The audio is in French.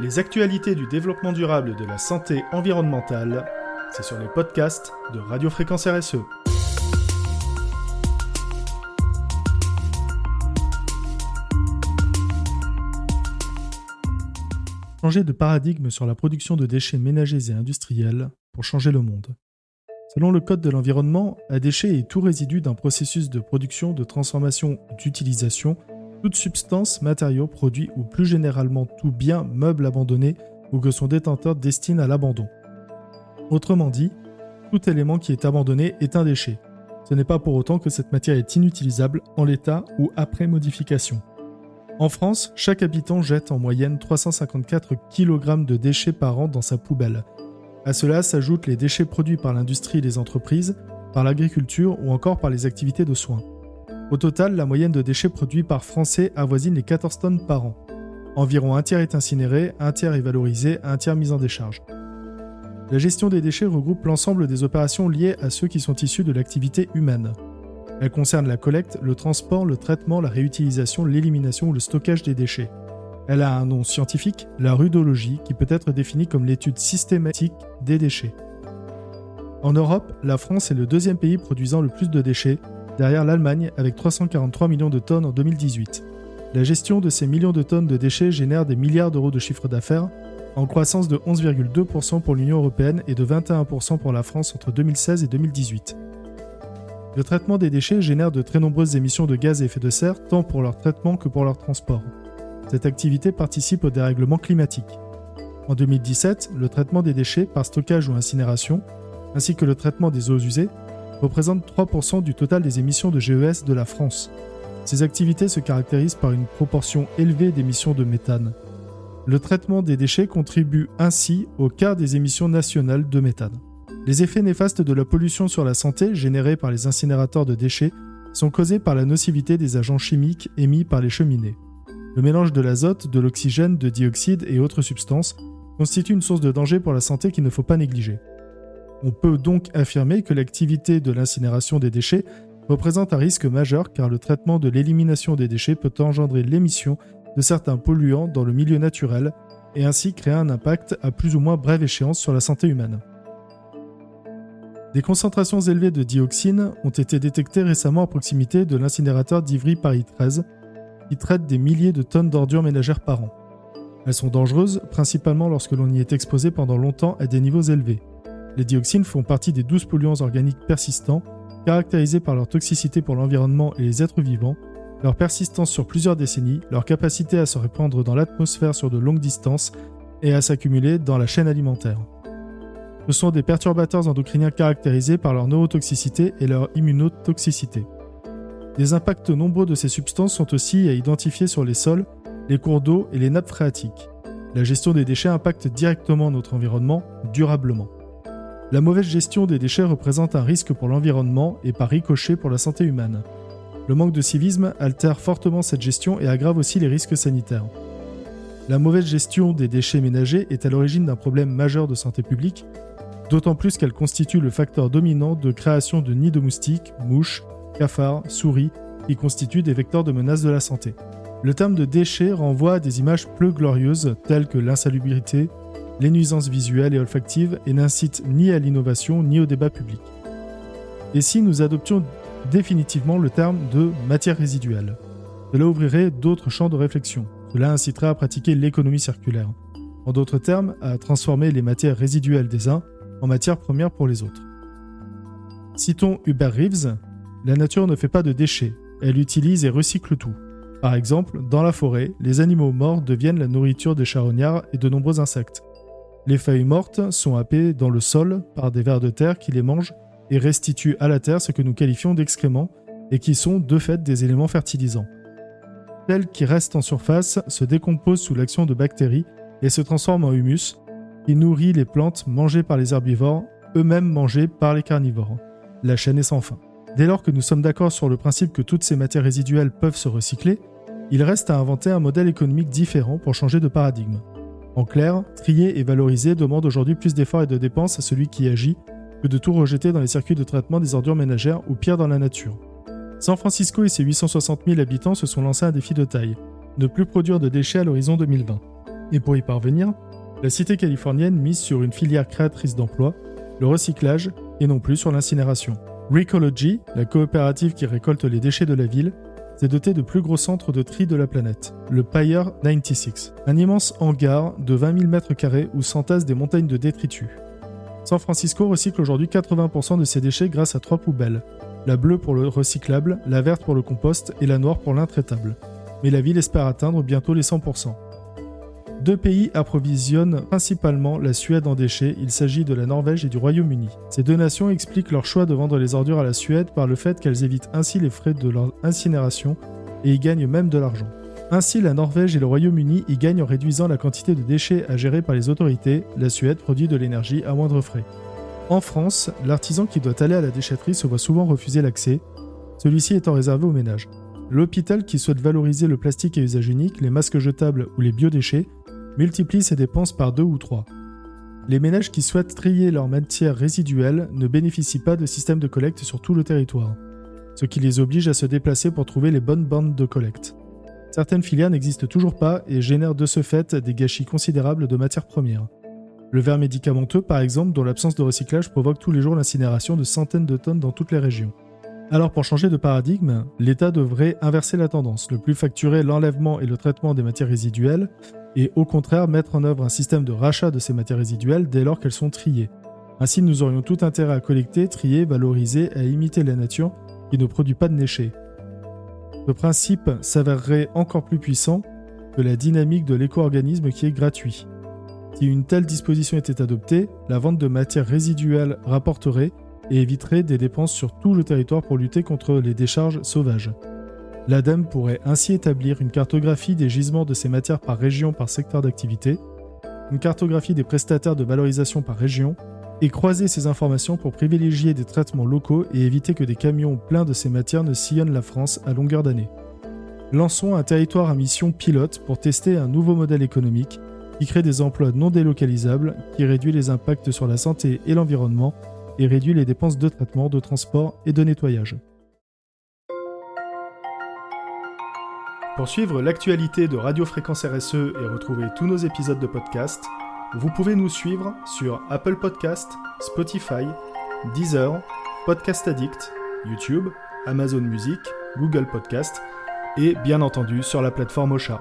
Les actualités du développement durable et de la santé environnementale, c'est sur les podcasts de Radio Fréquence RSE. Changer de paradigme sur la production de déchets ménagers et industriels pour changer le monde. Selon le Code de l'environnement, un déchet est tout résidu d'un processus de production, de transformation ou d'utilisation toute substance, matériau, produit ou plus généralement tout bien, meuble abandonné ou que son détenteur destine à l'abandon. Autrement dit, tout élément qui est abandonné est un déchet. Ce n'est pas pour autant que cette matière est inutilisable en l'état ou après modification. En France, chaque habitant jette en moyenne 354 kg de déchets par an dans sa poubelle. À cela s'ajoutent les déchets produits par l'industrie et les entreprises, par l'agriculture ou encore par les activités de soins. Au total, la moyenne de déchets produits par Français avoisine les 14 tonnes par an. Environ un tiers est incinéré, un tiers est valorisé, un tiers mis en décharge. La gestion des déchets regroupe l'ensemble des opérations liées à ceux qui sont issus de l'activité humaine. Elle concerne la collecte, le transport, le traitement, la réutilisation, l'élimination ou le stockage des déchets. Elle a un nom scientifique, la rudologie, qui peut être définie comme l'étude systématique des déchets. En Europe, la France est le deuxième pays produisant le plus de déchets, derrière l'Allemagne avec 343 millions de tonnes en 2018. La gestion de ces millions de tonnes de déchets génère des milliards d'euros de chiffre d'affaires, en croissance de 11,2% pour l'Union européenne et de 21% pour la France entre 2016 et 2018. Le traitement des déchets génère de très nombreuses émissions de gaz à effet de serre, tant pour leur traitement que pour leur transport. Cette activité participe au dérèglement climatique. En 2017, le traitement des déchets par stockage ou incinération, ainsi que le traitement des eaux usées, représente 3% du total des émissions de GES de la France. Ces activités se caractérisent par une proportion élevée d'émissions de méthane. Le traitement des déchets contribue ainsi au quart des émissions nationales de méthane. Les effets néfastes de la pollution sur la santé générés par les incinérateurs de déchets sont causés par la nocivité des agents chimiques émis par les cheminées. Le mélange de l'azote, de l'oxygène, de dioxyde et autres substances constitue une source de danger pour la santé qu'il ne faut pas négliger. On peut donc affirmer que l'activité de l'incinération des déchets représente un risque majeur car le traitement de l'élimination des déchets peut engendrer l'émission de certains polluants dans le milieu naturel et ainsi créer un impact à plus ou moins brève échéance sur la santé humaine. Des concentrations élevées de dioxine ont été détectées récemment à proximité de l'incinérateur d'Ivry Paris 13, qui traite des milliers de tonnes d'ordures ménagères par an. Elles sont dangereuses, principalement lorsque l'on y est exposé pendant longtemps à des niveaux élevés. Les dioxines font partie des 12 polluants organiques persistants, caractérisés par leur toxicité pour l'environnement et les êtres vivants, leur persistance sur plusieurs décennies, leur capacité à se répandre dans l'atmosphère sur de longues distances et à s'accumuler dans la chaîne alimentaire. Ce sont des perturbateurs endocriniens caractérisés par leur neurotoxicité et leur immunotoxicité. Des impacts nombreux de ces substances sont aussi à identifier sur les sols, les cours d'eau et les nappes phréatiques. La gestion des déchets impacte directement notre environnement durablement. La mauvaise gestion des déchets représente un risque pour l'environnement et par ricochet pour la santé humaine. Le manque de civisme altère fortement cette gestion et aggrave aussi les risques sanitaires. La mauvaise gestion des déchets ménagers est à l'origine d'un problème majeur de santé publique, d'autant plus qu'elle constitue le facteur dominant de création de nids de moustiques, mouches, cafards, souris, qui constituent des vecteurs de menace de la santé. Le terme de déchets renvoie à des images peu glorieuses telles que l'insalubrité, les nuisances visuelles et olfactives et n'incite ni à l'innovation ni au débat public. Et si nous adoptions définitivement le terme de matière résiduelle Cela ouvrirait d'autres champs de réflexion. Cela inciterait à pratiquer l'économie circulaire. En d'autres termes, à transformer les matières résiduelles des uns en matières premières pour les autres. Citons Hubert Reeves, la nature ne fait pas de déchets, elle utilise et recycle tout. Par exemple, dans la forêt, les animaux morts deviennent la nourriture des charognards et de nombreux insectes. Les feuilles mortes sont happées dans le sol par des vers de terre qui les mangent et restituent à la terre ce que nous qualifions d'excréments et qui sont de fait des éléments fertilisants. Celles qui restent en surface se décomposent sous l'action de bactéries et se transforment en humus, qui nourrit les plantes mangées par les herbivores, eux-mêmes mangées par les carnivores. La chaîne est sans fin. Dès lors que nous sommes d'accord sur le principe que toutes ces matières résiduelles peuvent se recycler, il reste à inventer un modèle économique différent pour changer de paradigme. En clair, trier et valoriser demande aujourd'hui plus d'efforts et de dépenses à celui qui agit que de tout rejeter dans les circuits de traitement des ordures ménagères ou pire dans la nature. San Francisco et ses 860 000 habitants se sont lancés un défi de taille ne plus produire de déchets à l'horizon 2020. Et pour y parvenir, la cité californienne mise sur une filière créatrice d'emplois, le recyclage et non plus sur l'incinération. Recology, la coopérative qui récolte les déchets de la ville, s'est dotée de plus gros centres de tri de la planète, le Pyre 96, un immense hangar de 20 000 m2 où s'entassent des montagnes de détritus. San Francisco recycle aujourd'hui 80% de ses déchets grâce à trois poubelles, la bleue pour le recyclable, la verte pour le compost et la noire pour l'intraitable. Mais la ville espère atteindre bientôt les 100%. Deux pays approvisionnent principalement la Suède en déchets, il s'agit de la Norvège et du Royaume-Uni. Ces deux nations expliquent leur choix de vendre les ordures à la Suède par le fait qu'elles évitent ainsi les frais de leur incinération et y gagnent même de l'argent. Ainsi, la Norvège et le Royaume-Uni y gagnent en réduisant la quantité de déchets à gérer par les autorités, la Suède produit de l'énergie à moindre frais. En France, l'artisan qui doit aller à la déchetterie se voit souvent refuser l'accès, celui-ci étant réservé aux ménages. L'hôpital qui souhaite valoriser le plastique à usage unique, les masques jetables ou les biodéchets multiplient ses dépenses par deux ou trois. Les ménages qui souhaitent trier leurs matières résiduelles ne bénéficient pas de système de collecte sur tout le territoire, ce qui les oblige à se déplacer pour trouver les bonnes bandes de collecte. Certaines filières n'existent toujours pas et génèrent de ce fait des gâchis considérables de matières premières. Le verre médicamenteux, par exemple, dont l'absence de recyclage provoque tous les jours l'incinération de centaines de tonnes dans toutes les régions. Alors pour changer de paradigme, l'État devrait inverser la tendance, ne plus facturer l'enlèvement et le traitement des matières résiduelles, et au contraire mettre en œuvre un système de rachat de ces matières résiduelles dès lors qu'elles sont triées. Ainsi, nous aurions tout intérêt à collecter, trier, valoriser et à imiter la nature qui ne produit pas de déchets. Ce principe s'avérerait encore plus puissant que la dynamique de l'éco-organisme qui est gratuit. Si une telle disposition était adoptée, la vente de matières résiduelles rapporterait et éviterait des dépenses sur tout le territoire pour lutter contre les décharges sauvages. L'ADEME pourrait ainsi établir une cartographie des gisements de ces matières par région par secteur d'activité, une cartographie des prestataires de valorisation par région, et croiser ces informations pour privilégier des traitements locaux et éviter que des camions pleins de ces matières ne sillonnent la France à longueur d'année. Lançons un territoire à mission pilote pour tester un nouveau modèle économique qui crée des emplois non délocalisables, qui réduit les impacts sur la santé et l'environnement et réduit les dépenses de traitement, de transport et de nettoyage. Pour suivre l'actualité de Radio Fréquence RSE et retrouver tous nos épisodes de podcast, vous pouvez nous suivre sur Apple Podcast, Spotify, Deezer, Podcast Addict, YouTube, Amazon Music, Google Podcast et bien entendu sur la plateforme Ocha.